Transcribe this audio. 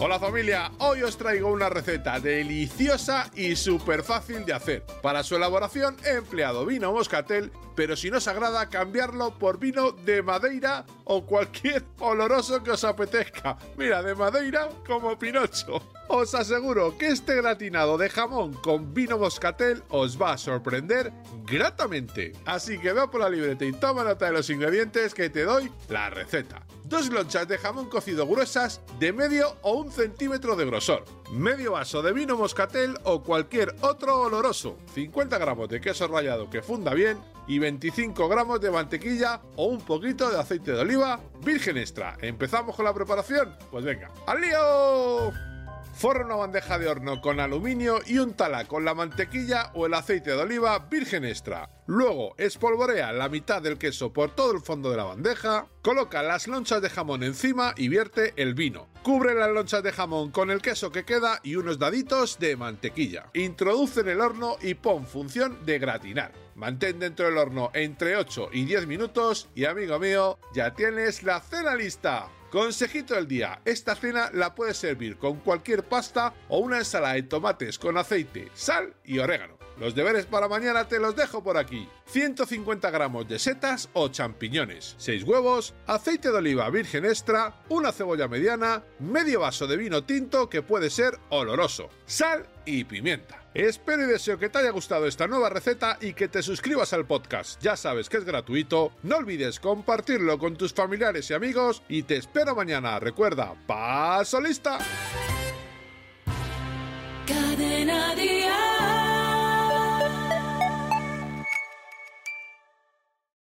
Hola familia, hoy os traigo una receta deliciosa y súper fácil de hacer. Para su elaboración he empleado vino moscatel, pero si no os agrada cambiarlo por vino de madeira o cualquier oloroso que os apetezca. Mira, de madeira como Pinocho. Os aseguro que este gratinado de jamón con vino moscatel os va a sorprender gratamente. Así que ve por la libreta y toma nota de los ingredientes que te doy la receta. Dos lonchas de jamón cocido gruesas de medio o un centímetro de grosor. Medio vaso de vino moscatel o cualquier otro oloroso. 50 gramos de queso rallado que funda bien y 25 gramos de mantequilla o un poquito de aceite de oliva virgen extra. ¿Empezamos con la preparación? Pues venga, ¡al lío! Forra una bandeja de horno con aluminio y untala con la mantequilla o el aceite de oliva virgen extra. Luego espolvorea la mitad del queso por todo el fondo de la bandeja, coloca las lonchas de jamón encima y vierte el vino. Cubre las lonchas de jamón con el queso que queda y unos daditos de mantequilla. Introduce en el horno y pon función de gratinar. Mantén dentro del horno entre 8 y 10 minutos y amigo mío, ya tienes la cena lista. Consejito del día, esta cena la puedes servir con cualquier pasta o una ensalada de tomates con aceite, sal y orégano. Los deberes para mañana te los dejo por aquí. 150 gramos de setas o champiñones, 6 huevos, aceite de oliva virgen extra, una cebolla mediana, medio vaso de vino tinto que puede ser oloroso, sal y pimienta. Espero y deseo que te haya gustado esta nueva receta y que te suscribas al podcast. Ya sabes que es gratuito. No olvides compartirlo con tus familiares y amigos y te espero mañana. Recuerda, paso lista. Cadena.